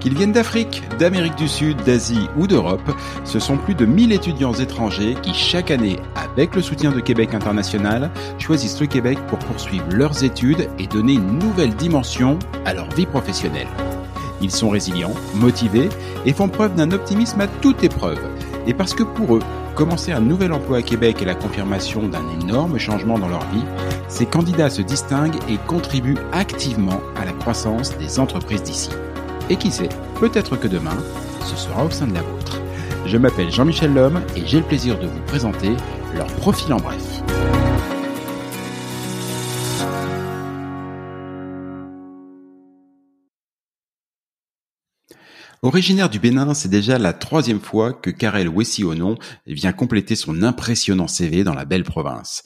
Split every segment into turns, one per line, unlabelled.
Qu'ils viennent d'Afrique, d'Amérique du Sud, d'Asie ou d'Europe, ce sont plus de 1000 étudiants étrangers qui chaque année, avec le soutien de Québec International, choisissent le Québec pour poursuivre leurs études et donner une nouvelle dimension à leur vie professionnelle. Ils sont résilients, motivés et font preuve d'un optimisme à toute épreuve. Et parce que pour eux, commencer un nouvel emploi à Québec est la confirmation d'un énorme changement dans leur vie, ces candidats se distinguent et contribuent activement à la croissance des entreprises d'ici. Et qui sait, peut-être que demain, ce sera au sein de la vôtre. Je m'appelle Jean-Michel Lhomme et j'ai le plaisir de vous présenter leur profil en bref. Originaire du Bénin, c'est déjà la troisième fois que Karel Wessionon vient compléter son impressionnant CV dans la belle province.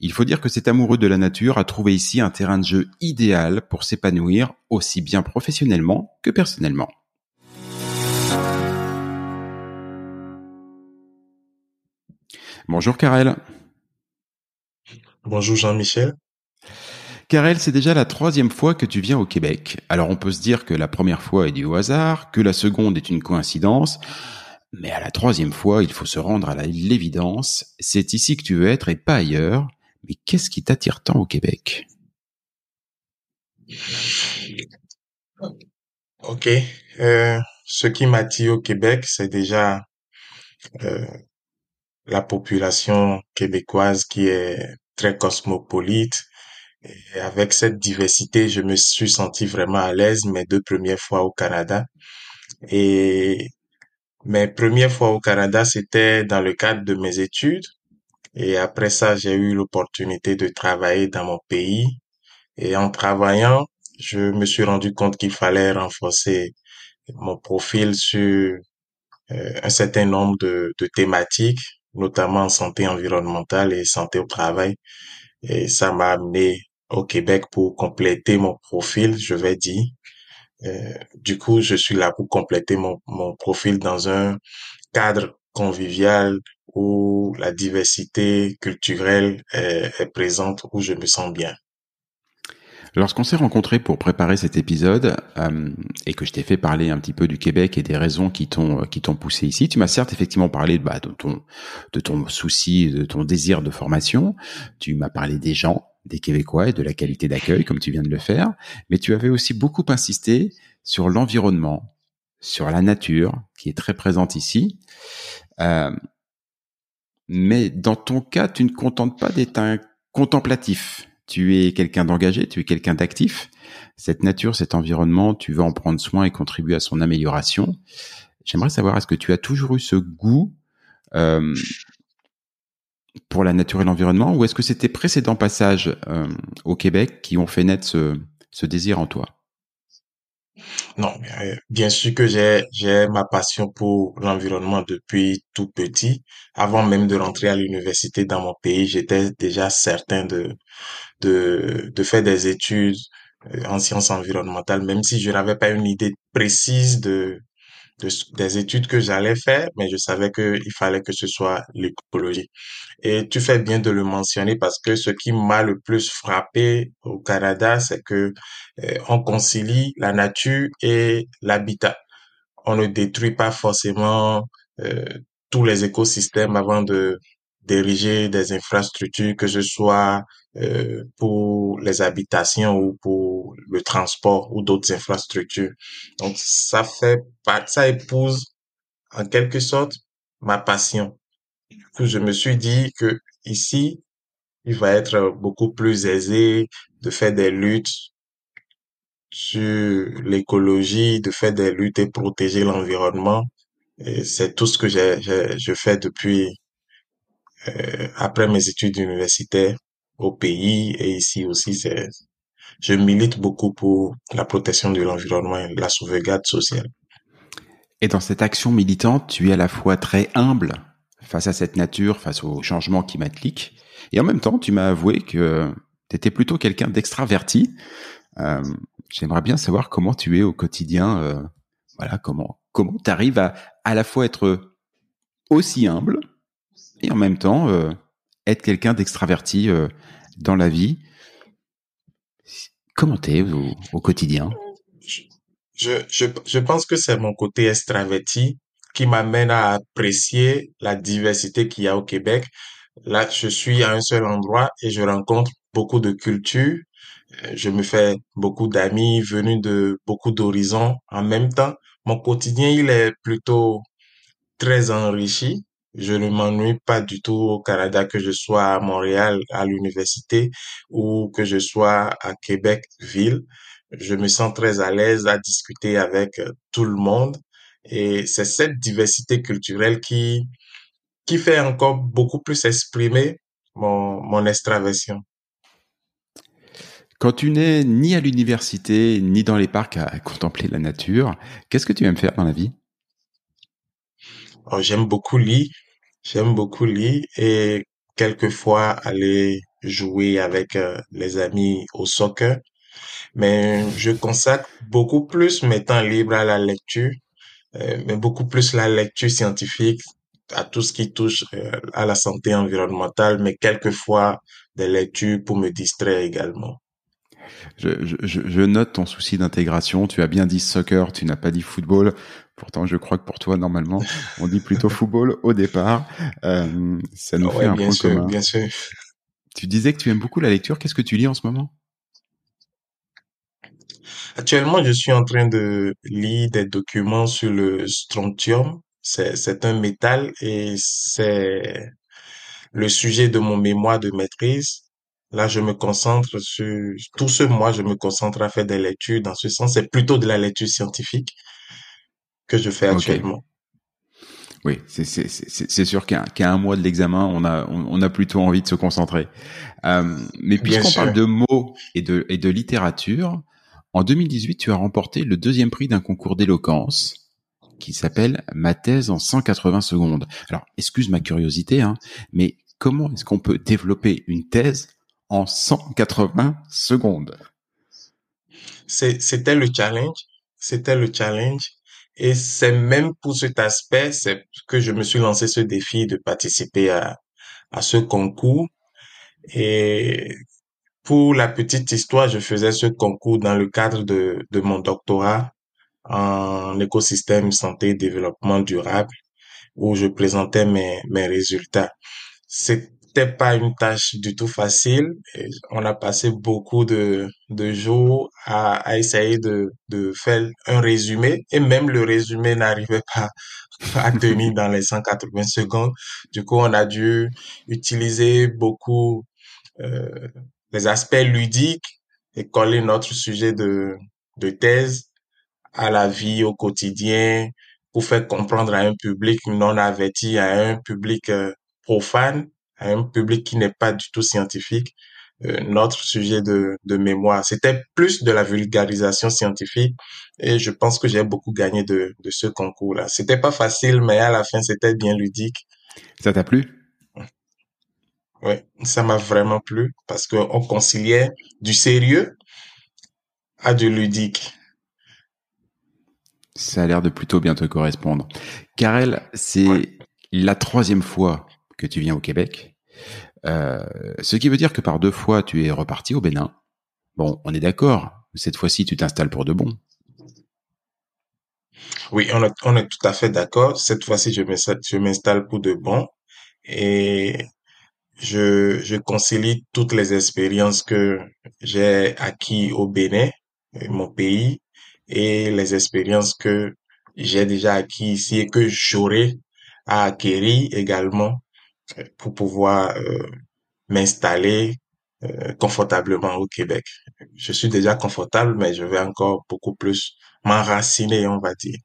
Il faut dire que cet amoureux de la nature a trouvé ici un terrain de jeu idéal pour s'épanouir aussi bien professionnellement que personnellement. Bonjour Karel.
Bonjour Jean-Michel.
Karel, c'est déjà la troisième fois que tu viens au Québec. Alors on peut se dire que la première fois est au hasard, que la seconde est une coïncidence, mais à la troisième fois, il faut se rendre à l'évidence, c'est ici que tu veux être et pas ailleurs. Mais qu'est-ce qui t'attire tant au Québec?
Ok. Euh, ce qui m'attire au Québec, c'est déjà euh, la population québécoise qui est très cosmopolite. Et avec cette diversité, je me suis senti vraiment à l'aise mes deux premières fois au Canada. Et mes premières fois au Canada, c'était dans le cadre de mes études. Et après ça, j'ai eu l'opportunité de travailler dans mon pays. Et en travaillant, je me suis rendu compte qu'il fallait renforcer mon profil sur euh, un certain nombre de, de thématiques, notamment santé environnementale et santé au travail. Et ça m'a amené au Québec pour compléter mon profil, je vais dire. Euh, du coup, je suis là pour compléter mon, mon profil dans un cadre convivial où la diversité culturelle est, présente, où je me sens bien.
Lorsqu'on s'est rencontrés pour préparer cet épisode euh, et que je t'ai fait parler un petit peu du Québec et des raisons qui t'ont qui t'ont poussé ici, tu m'as certes effectivement parlé bah, de ton de ton souci, de ton désir de formation. Tu m'as parlé des gens, des Québécois et de la qualité d'accueil comme tu viens de le faire, mais tu avais aussi beaucoup insisté sur l'environnement, sur la nature qui est très présente ici. Euh, mais dans ton cas, tu ne contentes pas d'être un contemplatif. Tu es quelqu'un d'engagé, tu es quelqu'un d'actif. Cette nature, cet environnement, tu veux en prendre soin et contribuer à son amélioration. J'aimerais savoir, est-ce que tu as toujours eu ce goût euh, pour la nature et l'environnement, ou est-ce que c'était précédents passages euh, au Québec qui ont fait naître ce, ce désir en toi?
Non, bien sûr que j'ai ma passion pour l'environnement depuis tout petit. Avant même de rentrer à l'université dans mon pays, j'étais déjà certain de de de faire des études euh, en sciences environnementales, même si je n'avais pas une idée précise de de, des études que j'allais faire, mais je savais qu'il fallait que ce soit l'écologie. Et tu fais bien de le mentionner parce que ce qui m'a le plus frappé au Canada, c'est que euh, on concilie la nature et l'habitat. On ne détruit pas forcément euh, tous les écosystèmes avant de d'ériger des infrastructures, que ce soit euh, pour les habitations ou pour le transport ou d'autres infrastructures. Donc ça fait ça épouse en quelque sorte ma passion. Du je me suis dit que ici, il va être beaucoup plus aisé de faire des luttes sur l'écologie, de faire des luttes et protéger l'environnement. C'est tout ce que je fais depuis euh, après mes études universitaires au pays et ici aussi, je milite beaucoup pour la protection de l'environnement et la sauvegarde sociale.
Et dans cette action militante, tu es à la fois très humble face à cette nature, face au changement climatique, et en même temps, tu m'as avoué que tu étais plutôt quelqu'un d'extraverti. Euh, J'aimerais bien savoir comment tu es au quotidien. Euh, voilà, comment comment tu arrives à à la fois être aussi humble et en même temps euh, être quelqu'un d'extraverti dans la vie. Comment t'es au, au quotidien?
Je, je, je pense que c'est mon côté extraverti qui m'amène à apprécier la diversité qu'il y a au Québec. Là, je suis à un seul endroit et je rencontre beaucoup de cultures. Euh, Je me fais beaucoup d'amis venus de beaucoup d'horizons en même temps. Mon quotidien, il est plutôt très enrichi. Je ne m'ennuie pas du tout au Canada, que je sois à Montréal, à l'université, ou que je sois à Québec, ville. Je me sens très à l'aise à discuter avec euh, tout le monde. Et c'est cette diversité culturelle qui, qui fait encore beaucoup plus exprimer mon, mon extraversion.
Quand tu n'es ni à l'université, ni dans les parcs à contempler la nature, qu'est-ce que tu aimes faire dans la vie?
Oh, j'aime beaucoup lire, j'aime beaucoup lire et quelquefois aller jouer avec euh, les amis au soccer. Mais je consacre beaucoup plus mes temps libres à la lecture, euh, mais beaucoup plus la lecture scientifique, à tout ce qui touche euh, à la santé environnementale, mais quelquefois des lectures pour me distraire également.
je, je, je note ton souci d'intégration. Tu as bien dit soccer, tu n'as pas dit football. Pourtant, je crois que pour toi, normalement, on dit plutôt football au départ. Euh, ça nous fait
Ouais,
un
bien
point
sûr,
commun.
bien sûr.
Tu disais que tu aimes beaucoup la lecture. Qu'est-ce que tu lis en ce moment?
Actuellement, je suis en train de lire des documents sur le strontium. C'est, c'est un métal et c'est le sujet de mon mémoire de maîtrise. Là, je me concentre sur tout ce mois, je me concentre à faire des lectures. Dans ce sens, c'est plutôt de la lecture scientifique que je fais actuellement.
Oui, c'est sûr qu'à un mois de l'examen, on a, on, on a plutôt envie de se concentrer. Euh, mais puisqu'on parle de mots et de, et de littérature, en 2018, tu as remporté le deuxième prix d'un concours d'éloquence qui s'appelle Ma thèse en 180 secondes. Alors, excuse ma curiosité, hein, mais comment est-ce qu'on peut développer une thèse en 180 secondes?
C'était le challenge. C'était le challenge. Et c'est même pour cet aspect, que je me suis lancé ce défi de participer à, à ce concours. Et pour la petite histoire, je faisais ce concours dans le cadre de, de mon doctorat en écosystème santé et développement durable où je présentais mes, mes résultats. C'était pas une tâche du tout facile. On a passé beaucoup de, de jours à, à essayer de, de faire un résumé et même le résumé n'arrivait pas à tenir dans les 180 secondes. Du coup, on a dû utiliser beaucoup euh, les aspects ludiques et coller notre sujet de, de thèse à la vie au quotidien pour faire comprendre à un public non averti, à un public euh, profane, à un public qui n'est pas du tout scientifique, euh, notre sujet de, de mémoire. C'était plus de la vulgarisation scientifique et je pense que j'ai beaucoup gagné de, de ce concours-là. C'était pas facile, mais à la fin, c'était bien ludique.
Ça t'a plu?
Ouais, ça m'a vraiment plu parce qu'on conciliait du sérieux à du ludique.
Ça a l'air de plutôt bien te correspondre. Karel, c'est
Ouais.
la troisième fois que tu viens au Québec. Euh, ce qui veut dire que par deux fois, tu es reparti au Bénin. Bon, on est d'accord. Cette fois-ci, tu t'installes pour de bon.
Oui, on est, on est tout à fait d'accord. Cette fois-ci, je m'installe, pour de bon et je, je concilie toutes les expériences que j'ai acquis au Bénin, euh, mon pays, et les expériences que j'ai déjà acquis ici et que j'aurai à acquérir également pour pouvoir euh, m'installer euh, confortablement au Québec. Je suis déjà confortable, mais je vais encore beaucoup plus m'enraciner, on va dire.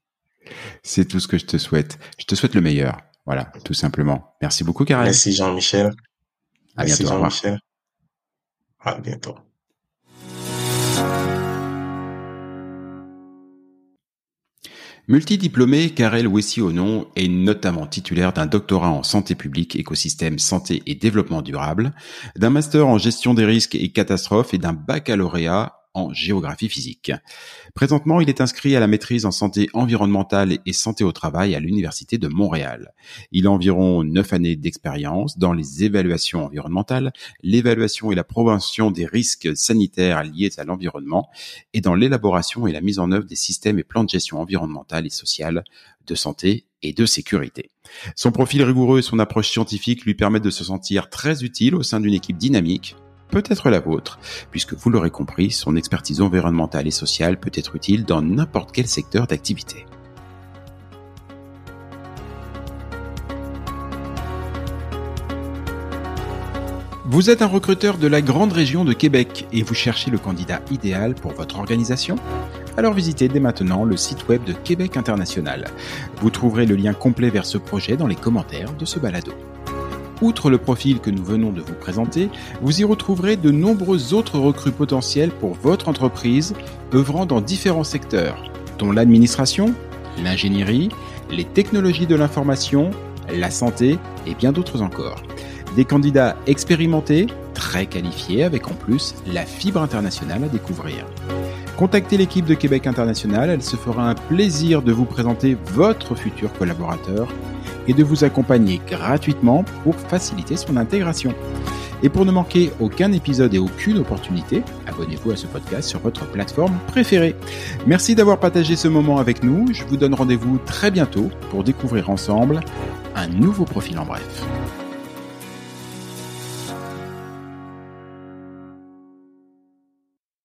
C'est tout ce que je te souhaite. Je te souhaite le meilleur. Voilà, tout simplement. Merci beaucoup, Karel.
Merci Jean-Michel.
À
Merci
bientôt.
Jean-Michel. À bientôt.
Multidiplômé, Karel Wessi-Onon est notamment titulaire d'un doctorat en santé publique, écosystème, santé et développement durable, d'un master en gestion des risques et catastrophes et d'un baccalauréat en géographie physique. Présentement, il est inscrit à la maîtrise en santé environnementale et santé au travail à l'Université de Montréal. Il a environ neuf années d'expérience dans les évaluations environnementales, l'évaluation et la prévention des risques sanitaires liés à l'environnement et dans l'élaboration et la mise en œuvre des systèmes et plans de gestion environnementale et sociale de santé et de sécurité. Son profil rigoureux et son approche scientifique lui permettent de se sentir très utile au sein d'une équipe dynamique, peut-être la vôtre, puisque vous l'aurez compris, son expertise environnementale et sociale peut être utile dans n'importe quel secteur d'activité. Vous êtes un recruteur de la grande région de Québec et vous cherchez le candidat idéal pour votre organisation? Alors visitez dès maintenant le site web de Québec International. Vous trouverez le lien complet vers ce projet dans les commentaires de ce balado. Outre le profil que nous venons de vous présenter, vous y retrouverez de nombreux autres recrues potentielles pour votre entreprise œuvrant dans différents secteurs, dont l'administration, l'ingénierie, les technologies de l'information, la santé et bien d'autres encore. Des candidats expérimentés, très qualifiés avec en plus la fibre internationale à découvrir. Contactez l'équipe de Québec International, elle se fera un plaisir de vous présenter votre futur collaborateur et de vous accompagner gratuitement pour faciliter son intégration. Et pour ne manquer aucun épisode et aucune opportunité, abonnez-vous à ce podcast sur votre plateforme préférée. Merci d'avoir partagé ce moment avec nous. Je vous donne rendez-vous très bientôt pour découvrir ensemble un nouveau profil en bref.